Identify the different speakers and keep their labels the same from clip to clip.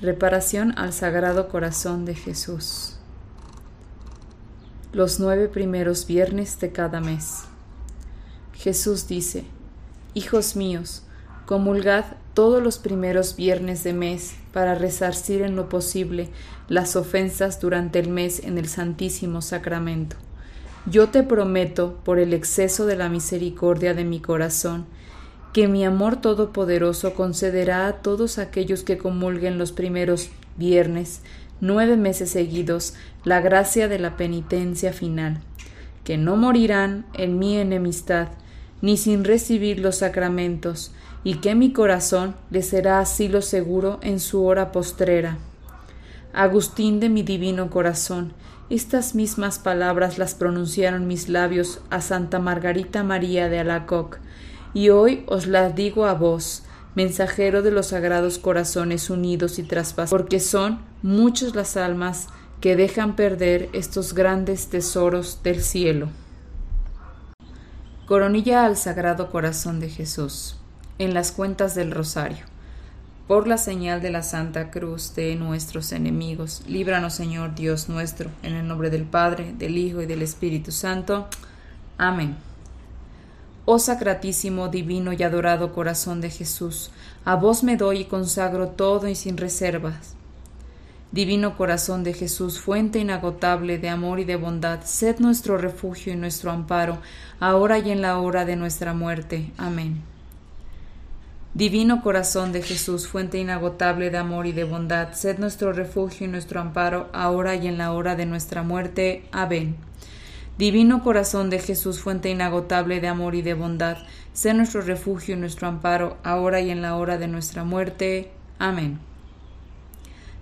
Speaker 1: Reparación al Sagrado Corazón de Jesús. Los nueve primeros viernes de cada mes. Jesús dice, Hijos míos, comulgad todos los primeros viernes de mes para resarcir en lo posible las ofensas durante el mes en el Santísimo Sacramento. Yo te prometo, por el exceso de la misericordia de mi corazón, que mi amor todopoderoso concederá a todos aquellos que comulguen los primeros viernes, nueve meses seguidos, la gracia de la penitencia final, que no morirán en mi enemistad, ni sin recibir los sacramentos, y que mi corazón les será asilo seguro en su hora postrera. Agustín de mi divino corazón, estas mismas palabras las pronunciaron mis labios a Santa Margarita María de Alacoc, y hoy os las digo a vos, mensajero de los sagrados corazones unidos y traspasados, porque son muchas las almas que dejan perder estos grandes tesoros del cielo. Coronilla al Sagrado Corazón de Jesús, en las cuentas del Rosario. Por la señal de la Santa Cruz de nuestros enemigos, líbranos Señor Dios nuestro, en el nombre del Padre, del Hijo y del Espíritu Santo. Amén. Oh sacratísimo, divino y adorado corazón de Jesús, a vos me doy y consagro todo y sin reservas. Divino corazón de Jesús, fuente inagotable de amor y de bondad, sed nuestro refugio y nuestro amparo, ahora y en la hora de nuestra muerte. Amén. Divino corazón de Jesús, fuente inagotable de amor y de bondad, sed nuestro refugio y nuestro amparo, ahora y en la hora de nuestra muerte. Amén. Divino corazón de Jesús, fuente inagotable de amor y de bondad, sé nuestro refugio y nuestro amparo, ahora y en la hora de nuestra muerte. Amén.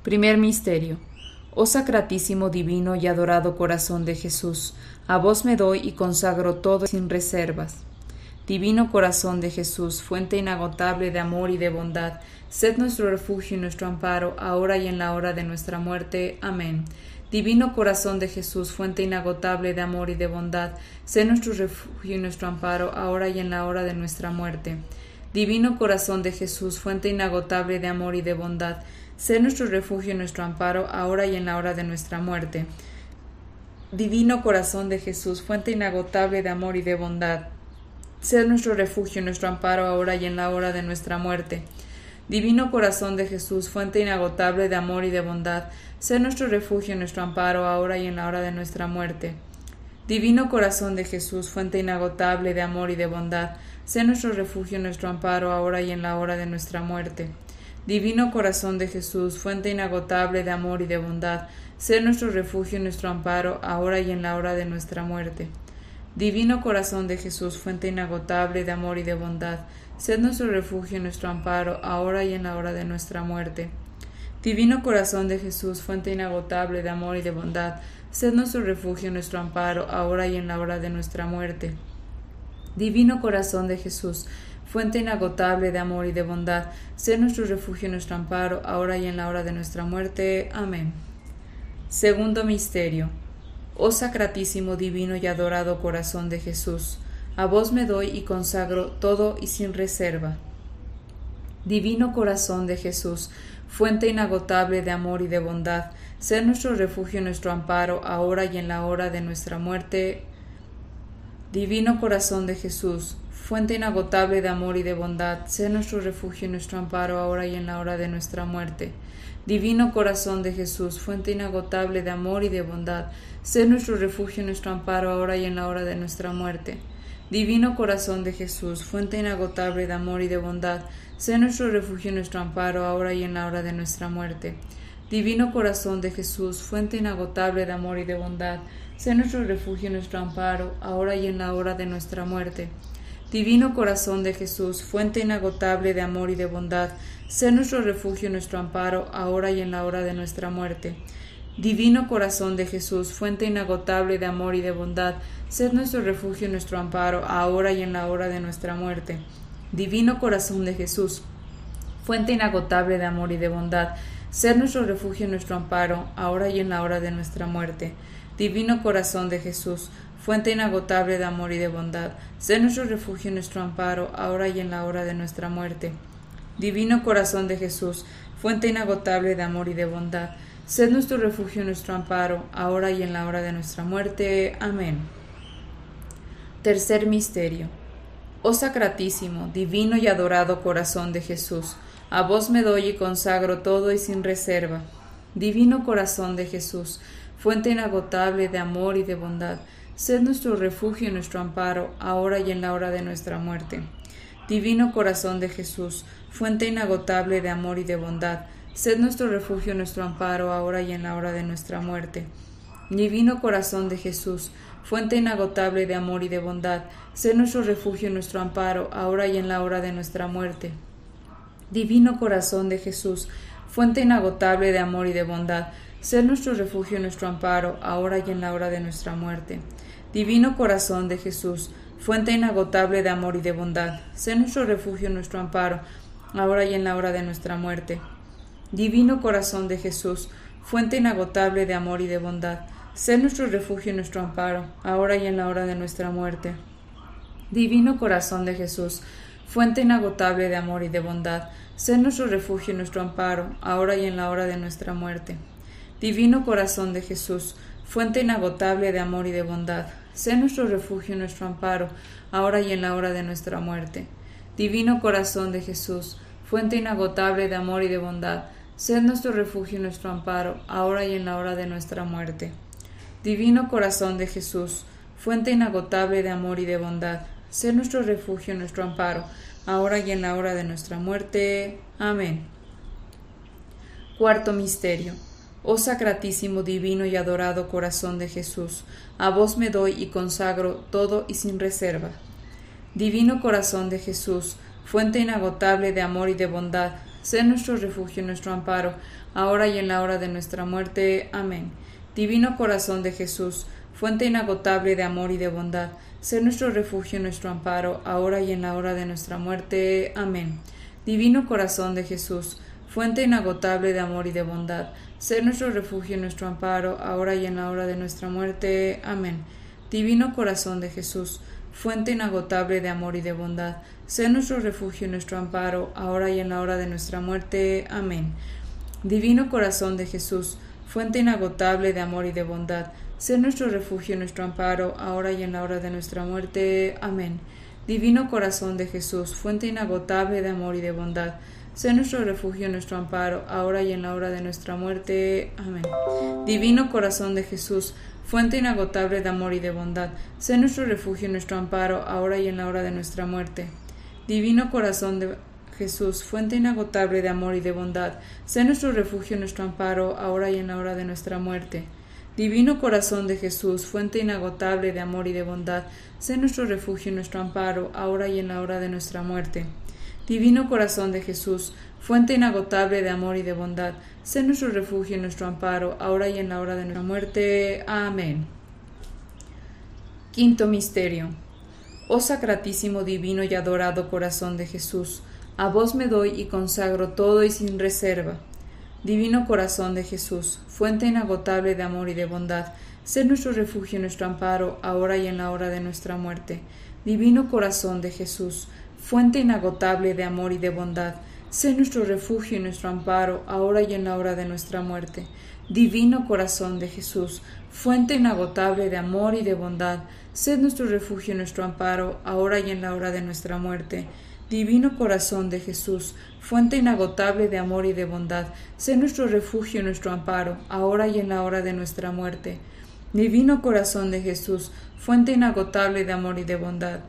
Speaker 1: Primer Misterio. Oh sacratísimo, divino y adorado corazón de Jesús, a vos me doy y consagro todo sin reservas. Divino corazón de Jesús, fuente inagotable de amor y de bondad, sed nuestro refugio y nuestro amparo, ahora y en la hora de nuestra muerte. Amén. Divino corazón de Jesús, fuente inagotable de amor y de bondad, sé nuestro refugio y nuestro amparo, ahora y en la hora de nuestra muerte. Divino corazón de Jesús, fuente inagotable de amor y de bondad, sé nuestro refugio y nuestro amparo, ahora y en la hora de nuestra muerte. Divino corazón de Jesús, fuente inagotable de amor y de bondad, sé nuestro refugio y nuestro amparo, ahora y en la hora de nuestra muerte. Divino corazón de Jesús, fuente inagotable de amor y de bondad, Sé nuestro refugio y nuestro amparo ahora y en la hora de nuestra muerte. Divino corazón de Jesús, fuente inagotable de amor y de bondad, sé nuestro refugio y nuestro amparo ahora y en la hora de nuestra muerte. Divino corazón de Jesús, fuente inagotable de amor y de bondad, sé nuestro refugio y nuestro amparo ahora y en la hora de nuestra muerte. Divino corazón de Jesús, fuente inagotable de amor y de bondad, sé nuestro refugio y nuestro amparo ahora y en la hora de nuestra muerte. Divino corazón de Jesús, fuente inagotable de amor y de bondad, sed nuestro refugio, nuestro amparo, ahora y en la hora de nuestra muerte. Divino corazón de Jesús, fuente inagotable de amor y de bondad, sed nuestro refugio, nuestro amparo, ahora y en la hora de nuestra muerte. Amén. Segundo Misterio. Oh sacratísimo, divino y adorado corazón de Jesús, a vos me doy y consagro todo y sin reserva. Divino corazón de Jesús, fuente inagotable de amor y de bondad, sé nuestro refugio y nuestro amparo, ahora y en la hora de nuestra muerte. Divino corazón de Jesús, fuente inagotable de amor y de bondad, sé nuestro refugio y nuestro amparo, ahora y en la hora de nuestra muerte. Divino corazón de Jesús, fuente inagotable de amor y de bondad, sé nuestro refugio y nuestro amparo, ahora y en la hora de nuestra muerte. Divino corazón de Jesús, fuente inagotable de amor y de bondad, Sé nuestro refugio y nuestro amparo, ahora y en la hora de nuestra muerte. Divino corazón de Jesús, fuente inagotable de amor y de bondad, sé nuestro refugio y nuestro amparo, ahora y en la hora de nuestra muerte. Divino corazón de Jesús, fuente inagotable de amor y de bondad, sé nuestro refugio y nuestro amparo, ahora y en la hora de nuestra muerte. Divino corazón de Jesús, fuente inagotable de amor y de bondad, sed nuestro refugio y nuestro amparo, ahora y en la hora de nuestra muerte. Divino corazón de Jesús, fuente inagotable de amor y de bondad, sed nuestro refugio y nuestro amparo, ahora y en la hora de nuestra muerte. Divino corazón de Jesús, fuente inagotable de amor y de bondad, sé nuestro refugio y nuestro amparo, ahora y en la hora de nuestra muerte. Divino corazón de Jesús, fuente inagotable de amor y de bondad, sed nuestro refugio y nuestro amparo, ahora y en la hora de nuestra muerte. Amén. Tercer misterio. Oh sacratísimo, divino y adorado corazón de Jesús, a vos me doy y consagro todo y sin reserva. Divino corazón de Jesús, fuente inagotable de amor y de bondad, Sed nuestro refugio y nuestro amparo, ahora y en la hora de nuestra muerte. Divino corazón de Jesús, fuente inagotable de amor y de bondad, sed nuestro refugio nuestro amparo, ahora y en la hora de nuestra muerte. Divino corazón de Jesús, fuente inagotable de amor y de bondad, sed nuestro refugio nuestro amparo, ahora y en la hora de nuestra muerte. Divino corazón de Jesús, fuente inagotable de amor y de bondad, sed nuestro refugio nuestro amparo, ahora y en la hora de nuestra muerte. Divino corazón de Jesús, fuente inagotable de amor y de bondad, sé nuestro refugio nuestro amparo, ahora y en la hora de nuestra muerte. Divino corazón de Jesús, fuente inagotable de amor y de bondad, sé nuestro refugio y nuestro amparo, ahora y en la hora de nuestra muerte. Divino corazón de Jesús, fuente inagotable de amor y de bondad, sé nuestro refugio y nuestro amparo, ahora y en la hora de nuestra muerte. Divino corazón de Jesús, fuente inagotable de amor y de bondad, Sé nuestro refugio y nuestro amparo, ahora y en la hora de nuestra muerte. Divino corazón de Jesús, fuente inagotable de amor y de bondad, sé nuestro refugio y nuestro amparo, ahora y en la hora de nuestra muerte. Divino corazón de Jesús, fuente inagotable de amor y de bondad, sé nuestro refugio y nuestro amparo, ahora y en la hora de nuestra muerte. Amén. Cuarto Misterio Oh sacratísimo, divino y adorado corazón de Jesús, a vos me doy y consagro todo y sin reserva. Divino corazón de Jesús, fuente inagotable de amor y de bondad, sé nuestro refugio y nuestro amparo, ahora y en la hora de nuestra muerte. Amén. Divino corazón de Jesús, fuente inagotable de amor y de bondad, sé nuestro refugio y nuestro amparo, ahora y en la hora de nuestra muerte. Amén. Divino corazón de Jesús, fuente inagotable de amor y de bondad, ser nuestro refugio y nuestro amparo, ahora y en la hora de nuestra muerte. Amén. Divino corazón de Jesús, fuente inagotable de amor y de bondad, sé nuestro refugio y nuestro amparo, ahora y en la hora de nuestra muerte. Amén. Divino corazón de Jesús, fuente inagotable de amor y de bondad, sé nuestro refugio y nuestro amparo, ahora y en la hora de nuestra muerte. Amén. Divino corazón de Jesús, fuente inagotable de amor y de bondad, Sé nuestro refugio, nuestro amparo, ahora y en la hora de nuestra muerte. Amén. Divino corazón de Jesús, fuente inagotable de amor y de bondad, sé nuestro refugio, nuestro amparo, ahora y en la hora de nuestra muerte. Divino corazón de Jesús, fuente inagotable de amor y de bondad, sé nuestro refugio, nuestro amparo, ahora y en la hora de nuestra muerte. Divino corazón de Jesús, fuente inagotable de amor y de bondad, sé nuestro refugio, nuestro amparo, ahora y en la hora de nuestra muerte. Divino corazón de Jesús, fuente inagotable de amor y de bondad, sé nuestro refugio y nuestro amparo, ahora y en la hora de nuestra muerte. Amén. Quinto Misterio. Oh sacratísimo, divino y adorado corazón de Jesús, a vos me doy y consagro todo y sin reserva. Divino corazón de Jesús, fuente inagotable de amor y de bondad, sé nuestro refugio y nuestro amparo, ahora y en la hora de nuestra muerte. Divino corazón de Jesús, fuente inagotable de amor y de bondad, sé nuestro refugio y nuestro amparo, ahora y en la hora de nuestra muerte. Divino corazón de Jesús, fuente inagotable de amor y de bondad, sé nuestro refugio y nuestro amparo, ahora y en la hora de nuestra muerte. Divino corazón de Jesús, fuente inagotable de amor y de bondad, sé nuestro refugio y nuestro amparo, ahora y en la hora de nuestra muerte. Divino corazón de Jesús, fuente inagotable de amor y de bondad,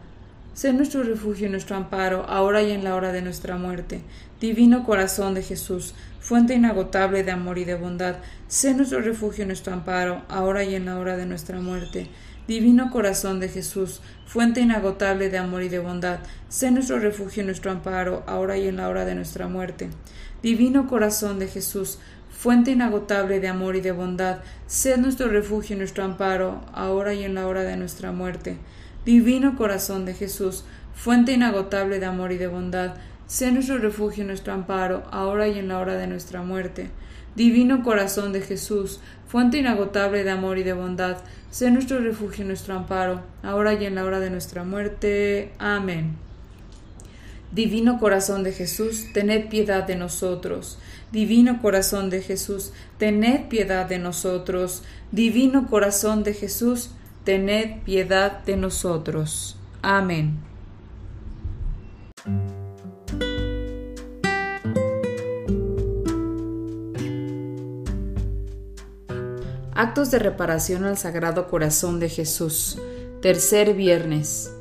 Speaker 1: Sé nuestro refugio y nuestro amparo, ahora y en la hora de nuestra muerte. Divino corazón de Jesús, fuente inagotable de amor y de bondad, sé nuestro refugio y nuestro amparo, ahora y en la hora de nuestra muerte. Divino corazón de Jesús, fuente inagotable de amor y de bondad, sé nuestro refugio y nuestro amparo, ahora y en la hora de nuestra muerte. Divino corazón de Jesús, fuente inagotable de amor y de bondad, sé nuestro refugio y nuestro amparo, ahora y en la hora de nuestra muerte. Divino corazón de Jesús, fuente inagotable de amor y de bondad, sé nuestro refugio y nuestro amparo, ahora y en la hora de nuestra muerte. Divino corazón de Jesús, fuente inagotable de amor y de bondad, sé nuestro refugio y nuestro amparo, ahora y en la hora de nuestra muerte. Amén. Divino corazón de Jesús, tened piedad de nosotros. Divino corazón de Jesús, tened piedad de nosotros. Divino corazón de Jesús, tened piedad de nosotros. Amén. Actos de reparación al Sagrado Corazón de Jesús. Tercer viernes.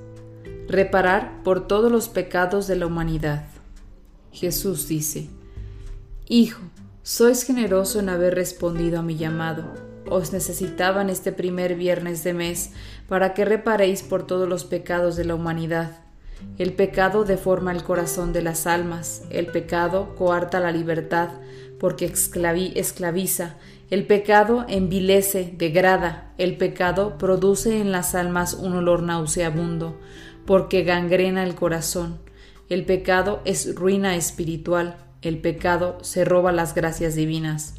Speaker 1: Reparar por todos los pecados de la humanidad. Jesús dice, Hijo, sois generoso en haber respondido a mi llamado. Os necesitaban este primer viernes de mes para que reparéis por todos los pecados de la humanidad. El pecado deforma el corazón de las almas, el pecado coarta la libertad, porque esclaviza el pecado envilece, degrada, el pecado produce en las almas un olor nauseabundo, porque gangrena el corazón. El pecado es ruina espiritual, el pecado se roba las gracias divinas.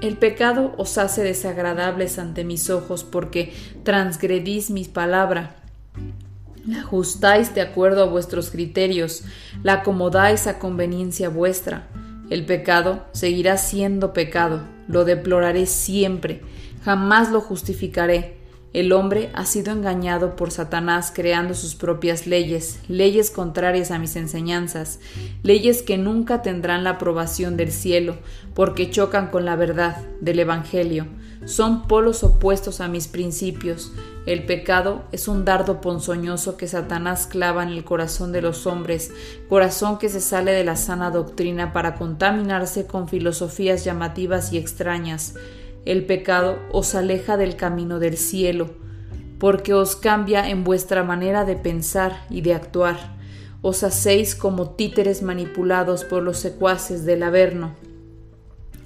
Speaker 1: El pecado os hace desagradables ante mis ojos porque transgredís mi palabra. La ajustáis de acuerdo a vuestros criterios, la acomodáis a conveniencia vuestra. El pecado seguirá siendo pecado, lo deploraré siempre, jamás lo justificaré. El hombre ha sido engañado por Satanás creando sus propias leyes, leyes contrarias a mis enseñanzas, leyes que nunca tendrán la aprobación del cielo, porque chocan con la verdad del Evangelio. Son polos opuestos a mis principios, el pecado es un dardo ponzoñoso que Satanás clava en el corazón de los hombres, corazón que se sale de la sana doctrina para contaminarse con filosofías llamativas y extrañas. El pecado os aleja del camino del cielo, porque os cambia en vuestra manera de pensar y de actuar. Os hacéis como títeres manipulados por los secuaces del Averno.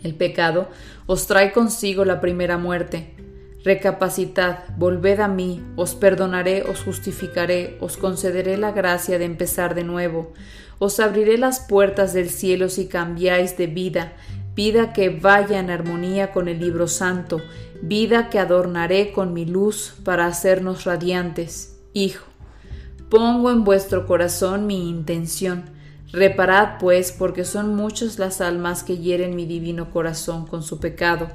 Speaker 1: El pecado os trae consigo la primera muerte, Recapacitad, volved a mí, os perdonaré, os justificaré, os concederé la gracia de empezar de nuevo, os abriré las puertas del cielo si cambiáis de vida, vida que vaya en armonía con el libro santo, vida que adornaré con mi luz para hacernos radiantes. Hijo, pongo en vuestro corazón mi intención. Reparad, pues, porque son muchas las almas que hieren mi divino corazón con su pecado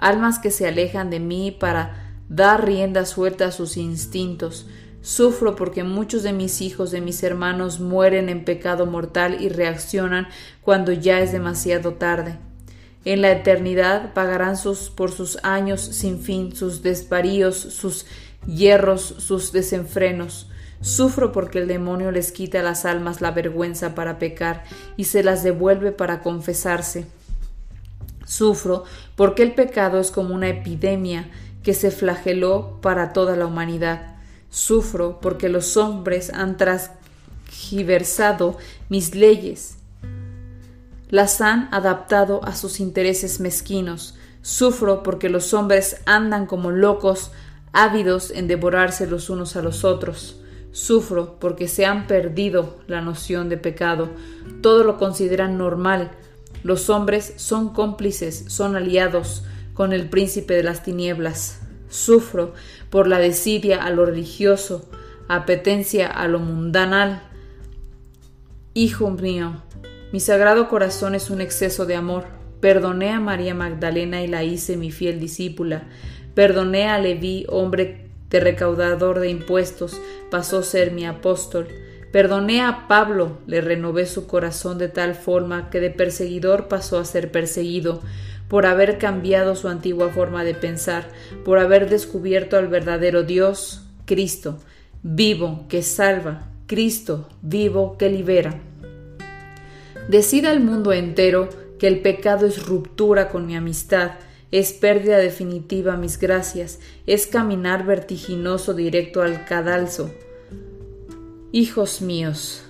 Speaker 1: almas que se alejan de mí para dar rienda suelta a sus instintos. Sufro porque muchos de mis hijos, de mis hermanos, mueren en pecado mortal y reaccionan cuando ya es demasiado tarde. En la eternidad pagarán sus, por sus años sin fin, sus desvaríos, sus hierros, sus desenfrenos. Sufro porque el demonio les quita a las almas la vergüenza para pecar y se las devuelve para confesarse. Sufro porque el pecado es como una epidemia que se flageló para toda la humanidad. Sufro porque los hombres han transgiversado mis leyes, las han adaptado a sus intereses mezquinos. Sufro porque los hombres andan como locos, ávidos en devorarse los unos a los otros. Sufro porque se han perdido la noción de pecado. Todo lo consideran normal, los hombres son cómplices, son aliados con el príncipe de las tinieblas. Sufro por la desidia a lo religioso, apetencia a lo mundanal. Hijo mío, mi sagrado corazón es un exceso de amor. Perdoné a María Magdalena y la hice mi fiel discípula. Perdoné a Leví, hombre de recaudador de impuestos, pasó a ser mi apóstol. Perdoné a Pablo, le renové su corazón de tal forma que de perseguidor pasó a ser perseguido, por haber cambiado su antigua forma de pensar, por haber descubierto al verdadero Dios, Cristo, vivo, que salva, Cristo, vivo, que libera. Decida al mundo entero que el pecado es ruptura con mi amistad, es pérdida definitiva mis gracias, es caminar vertiginoso directo al cadalso. Hijos míos,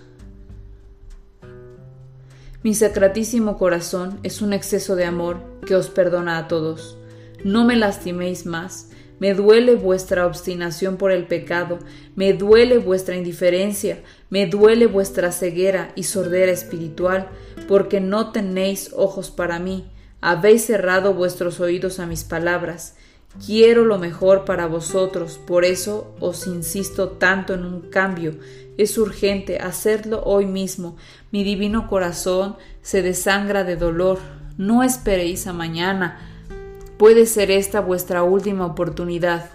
Speaker 1: mi sacratísimo corazón es un exceso de amor que os perdona a todos. No me lastiméis más, me duele vuestra obstinación por el pecado, me duele vuestra indiferencia, me duele vuestra ceguera y sordera espiritual, porque no tenéis ojos para mí, habéis cerrado vuestros oídos a mis palabras. Quiero lo mejor para vosotros, por eso os insisto tanto en un cambio. Es urgente hacerlo hoy mismo. Mi divino corazón se desangra de dolor. No esperéis a mañana. Puede ser esta vuestra última oportunidad.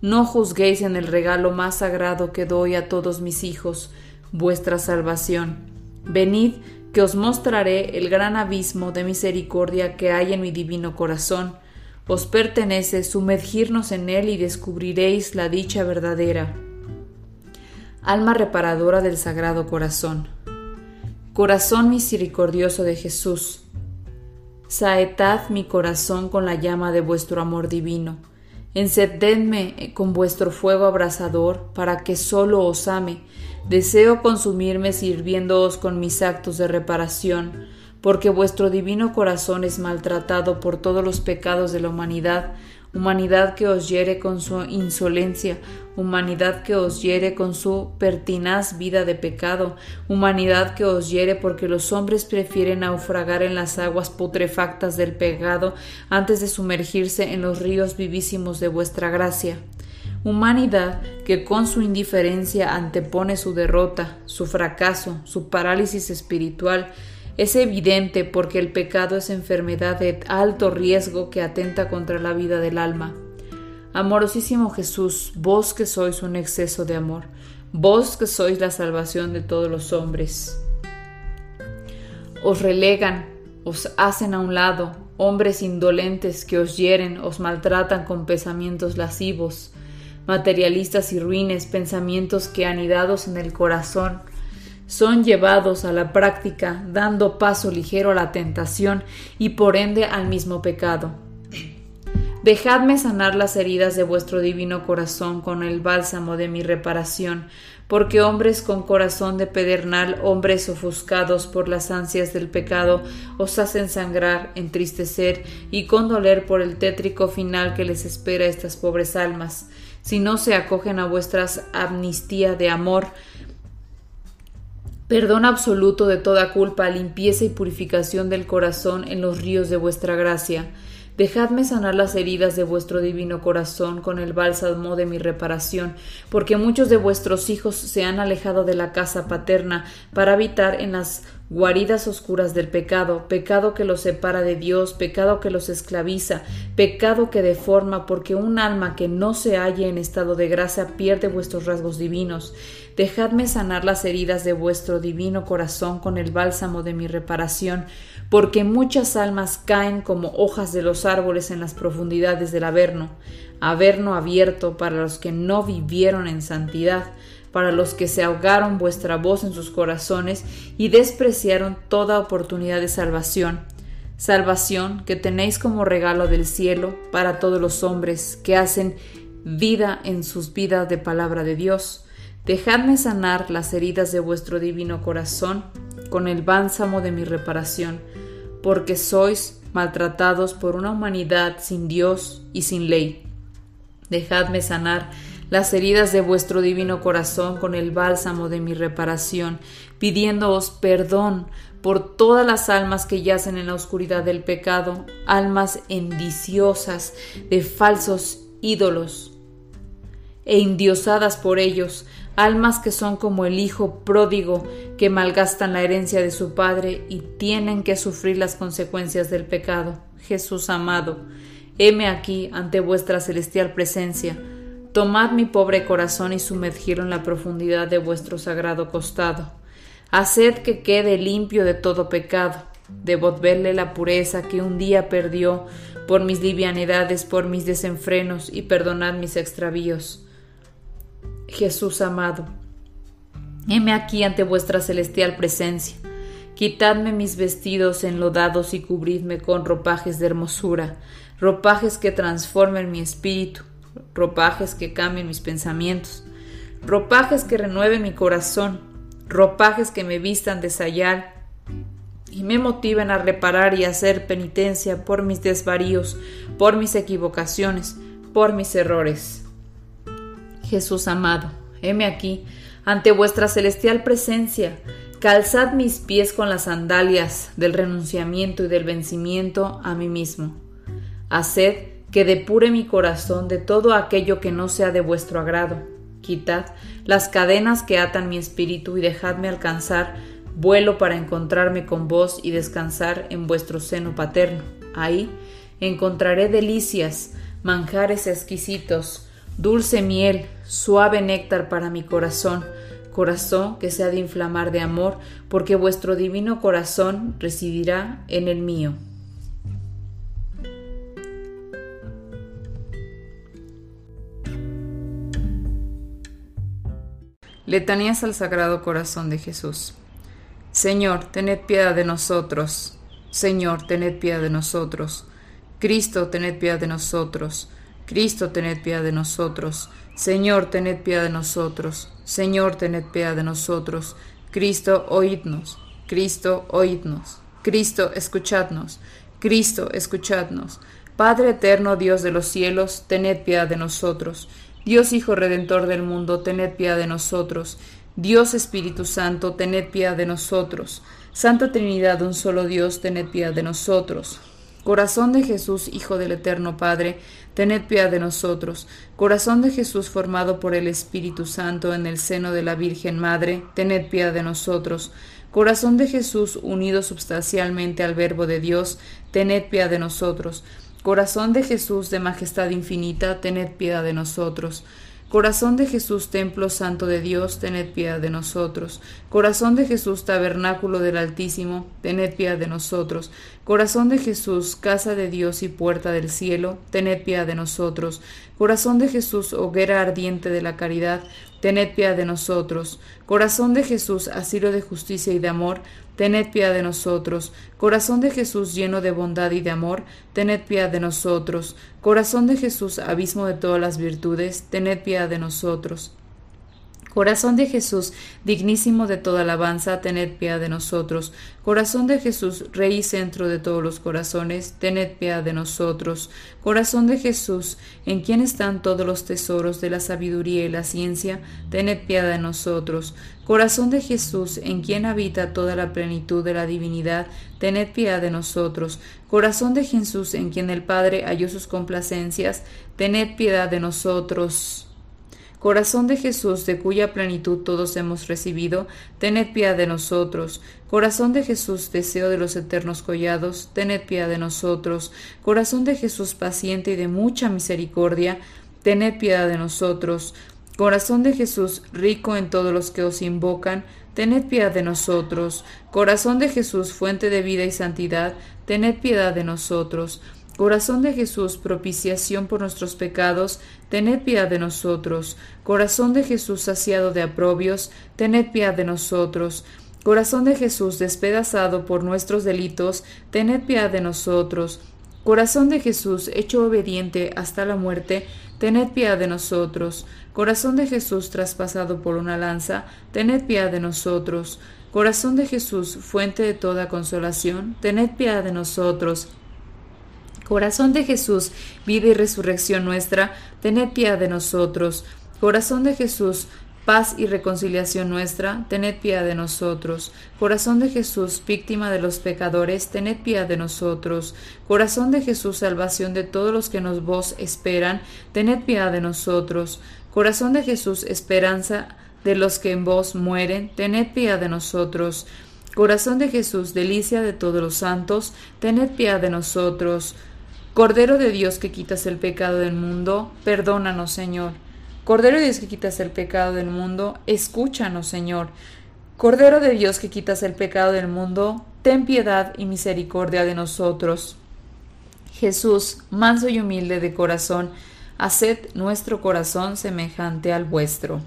Speaker 1: No juzguéis en el regalo más sagrado que doy a todos mis hijos, vuestra salvación. Venid, que os mostraré el gran abismo de misericordia que hay en mi divino corazón. Os pertenece sumergirnos en él y descubriréis la dicha verdadera. Alma reparadora del Sagrado Corazón. Corazón misericordioso de Jesús Saetad mi corazón con la llama de vuestro amor divino. Encendedme con vuestro fuego abrasador para que solo os ame. Deseo consumirme sirviéndoos con mis actos de reparación, porque vuestro divino corazón es maltratado por todos los pecados de la humanidad, humanidad que os hiere con su insolencia, humanidad que os hiere con su pertinaz vida de pecado, humanidad que os hiere porque los hombres prefieren naufragar en las aguas putrefactas del pecado antes de sumergirse en los ríos vivísimos de vuestra gracia. Humanidad que con su indiferencia antepone su derrota, su fracaso, su parálisis espiritual, es evidente porque el pecado es enfermedad de alto riesgo que atenta contra la vida del alma. Amorosísimo Jesús, vos que sois un exceso de amor, vos que sois la salvación de todos los hombres. Os relegan, os hacen a un lado, hombres indolentes que os hieren, os maltratan con pensamientos lascivos, materialistas y ruines, pensamientos que anidados en el corazón son llevados a la práctica dando paso ligero a la tentación y por ende al mismo pecado. Dejadme sanar las heridas de vuestro divino corazón con el bálsamo de mi reparación, porque hombres con corazón de pedernal, hombres ofuscados por las ansias del pecado, os hacen sangrar, entristecer y condoler por el tétrico final que les espera a estas pobres almas, si no se acogen a vuestras amnistía de amor, Perdón absoluto de toda culpa, limpieza y purificación del corazón en los ríos de vuestra gracia. Dejadme sanar las heridas de vuestro divino corazón con el bálsamo de mi reparación, porque muchos de vuestros hijos se han alejado de la casa paterna para habitar en las guaridas oscuras del pecado, pecado que los separa de Dios, pecado que los esclaviza, pecado que deforma, porque un alma que no se halle en estado de gracia pierde vuestros rasgos divinos. Dejadme sanar las heridas de vuestro divino corazón con el bálsamo de mi reparación, porque muchas almas caen como hojas de los árboles en las profundidades del Averno, Averno abierto para los que no vivieron en santidad, para los que se ahogaron vuestra voz en sus corazones y despreciaron toda oportunidad de salvación, salvación que tenéis como regalo del cielo para todos los hombres que hacen vida en sus vidas de palabra de Dios. Dejadme sanar las heridas de vuestro divino corazón con el bálsamo de mi reparación, porque sois maltratados por una humanidad sin Dios y sin ley. Dejadme sanar las heridas de vuestro divino corazón con el bálsamo de mi reparación, pidiéndoos perdón por todas las almas que yacen en la oscuridad del pecado, almas endiciosas de falsos ídolos e indiosadas por ellos, almas que son como el hijo pródigo que malgastan la herencia de su padre y tienen que sufrir las consecuencias del pecado. Jesús amado, heme aquí ante vuestra celestial presencia. Tomad mi pobre corazón y sumergirlo en la profundidad de vuestro sagrado costado. Haced que quede limpio de todo pecado. Devolverle la pureza que un día perdió por mis livianidades, por mis desenfrenos y perdonad mis extravíos. Jesús amado, heme aquí ante vuestra celestial presencia. Quitadme mis vestidos enlodados y cubridme con ropajes de hermosura, ropajes que transformen mi espíritu, ropajes que cambien mis pensamientos, ropajes que renueven mi corazón, ropajes que me vistan de sayal y me motiven a reparar y hacer penitencia por mis desvaríos, por mis equivocaciones, por mis errores. Jesús amado, heme aquí, ante vuestra celestial presencia, Calzad mis pies con las sandalias del renunciamiento y del vencimiento a mí mismo. Haced que depure mi corazón de todo aquello que no sea de vuestro agrado. Quitad las cadenas que atan mi espíritu y dejadme alcanzar vuelo para encontrarme con vos y descansar en vuestro seno paterno. Ahí encontraré delicias, manjares exquisitos, dulce miel, suave néctar para mi corazón, corazón que se ha de inflamar de amor, porque vuestro divino corazón residirá en el mío. Letanías al Sagrado Corazón de Jesús. Señor, tened piedad de nosotros. Señor, tened piedad de nosotros. Cristo, tened piedad de nosotros. Cristo, tened piedad de nosotros. Señor, tened piedad de nosotros. Señor, tened piedad de nosotros. Cristo, oídnos. Cristo, oídnos. Cristo, escuchadnos. Cristo, escuchadnos. Padre eterno, Dios de los cielos, tened piedad de nosotros. Dios Hijo Redentor del mundo, tened piedad de nosotros. Dios Espíritu Santo, tened piedad de nosotros. Santa Trinidad, un solo Dios, tened piedad de nosotros. Corazón de Jesús, Hijo del Eterno Padre, tened piedad de nosotros. Corazón de Jesús formado por el Espíritu Santo en el seno de la Virgen Madre, tened piedad de nosotros. Corazón de Jesús unido substancialmente al Verbo de Dios, tened piedad de nosotros. Corazón de Jesús de majestad infinita, tened piedad de nosotros. Corazón de Jesús, templo santo de Dios, tened piedad de nosotros. Corazón de Jesús, tabernáculo del Altísimo, tened piedad de nosotros. Corazón de Jesús, casa de Dios y puerta del cielo, tened piedad de nosotros. Corazón de Jesús, hoguera ardiente de la caridad, tened piedad de nosotros. Corazón de Jesús, asilo de justicia y de amor, tened piedad de nosotros. Corazón de Jesús lleno de bondad y de amor, tened piedad de nosotros. Corazón de Jesús, abismo de todas las virtudes, tened piedad de nosotros. Corazón de Jesús, dignísimo de toda alabanza, tened piedad de nosotros. Corazón de Jesús, Rey y centro de todos los corazones, tened piedad de nosotros. Corazón de Jesús, en quien están todos los tesoros de la sabiduría y la ciencia, tened piedad de nosotros. Corazón de Jesús, en quien habita toda la plenitud de la divinidad, tened piedad de nosotros. Corazón de Jesús, en quien el Padre halló sus complacencias, tened piedad de nosotros. Corazón de Jesús, de cuya plenitud todos hemos recibido, tened piedad de nosotros. Corazón de Jesús, deseo de los eternos collados, tened piedad de nosotros. Corazón de Jesús, paciente y de mucha misericordia, tened piedad de nosotros. Corazón de Jesús, rico en todos los que os invocan, tened piedad de nosotros. Corazón de Jesús, fuente de vida y santidad, tened piedad de nosotros. Corazón de Jesús, propiciación por nuestros pecados, tened piedad de nosotros. Corazón de Jesús, saciado de aprobios, tened piedad de nosotros. Corazón de Jesús, despedazado por nuestros delitos, tened piedad de nosotros. Corazón de Jesús, hecho obediente hasta la muerte, tened piedad de nosotros. Corazón de Jesús, traspasado por una lanza, tened piedad de nosotros. Corazón de Jesús, fuente de toda consolación, tened piedad de nosotros. Corazón de Jesús, vida y resurrección nuestra, tened piedad de nosotros. Corazón de Jesús, paz y reconciliación nuestra, tened piedad de nosotros. Corazón de Jesús, víctima de los pecadores, tened piedad de nosotros. Corazón de Jesús, salvación de todos los que nos vos esperan, tened piedad de nosotros. Corazón de Jesús, esperanza de los que en vos mueren, tened piedad de nosotros. Corazón de Jesús, delicia de todos los santos, tened piedad de nosotros. Cordero de Dios que quitas el pecado del mundo, perdónanos, Señor. Cordero de Dios que quitas el pecado del mundo, escúchanos, Señor. Cordero de Dios que quitas el pecado del mundo, ten piedad y misericordia de nosotros. Jesús, manso y humilde de corazón, haced nuestro corazón semejante al vuestro.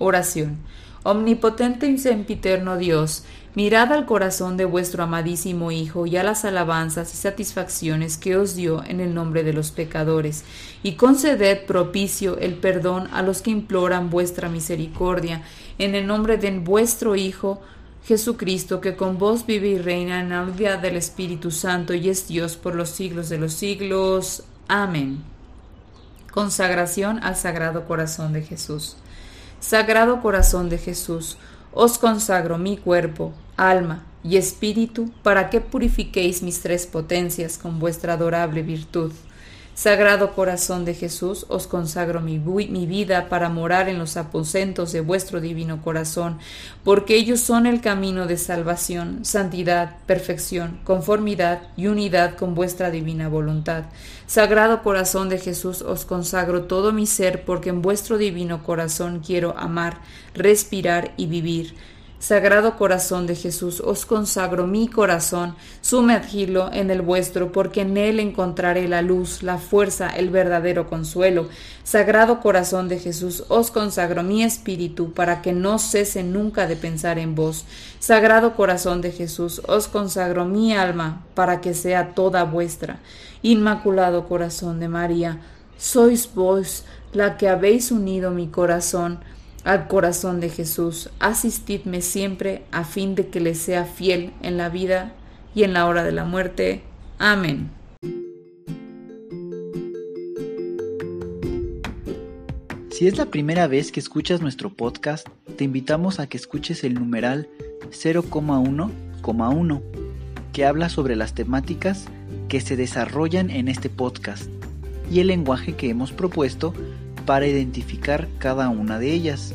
Speaker 1: Oración. Omnipotente y sempiterno Dios, mirad al corazón de vuestro amadísimo Hijo y a las alabanzas y satisfacciones que os dio en el nombre de los pecadores, y conceded propicio el perdón a los que imploran vuestra misericordia, en el nombre de vuestro Hijo, Jesucristo, que con vos vive y reina en la unidad del Espíritu Santo y es Dios por los siglos de los siglos. Amén. Consagración al Sagrado Corazón de Jesús. Sagrado Corazón de Jesús, os consagro mi cuerpo, alma y espíritu para que purifiquéis mis tres potencias con vuestra adorable virtud Sagrado corazón de Jesús, os consagro mi, vida para morar en los aposentos de vuestro divino corazón, porque ellos son el camino de salvación, santidad, perfección, conformidad y unidad con vuestra divina voluntad. Sagrado corazón de Jesús, os consagro todo mi ser, porque en vuestro divino corazón quiero amar, respirar y vivir. Sagrado corazón de Jesús, os consagro mi corazón, sumergidlo en el vuestro, porque en él encontraré la luz, la fuerza, el verdadero consuelo. Sagrado corazón de Jesús, os consagro mi espíritu, para que no cese nunca de pensar en vos. Sagrado corazón de Jesús, os consagro mi alma, para que sea toda vuestra. Inmaculado corazón de María, sois vos la que habéis unido mi corazón al corazón de Jesús. Asistidme siempre a fin de que le sea fiel en la vida y en la hora de la muerte. Amén.
Speaker 2: Si es la primera vez que escuchas nuestro podcast, te invitamos a que escuches el numeral 0,1,1, que habla sobre las temáticas que se desarrollan en este podcast y el lenguaje que hemos propuesto para identificar cada una de ellas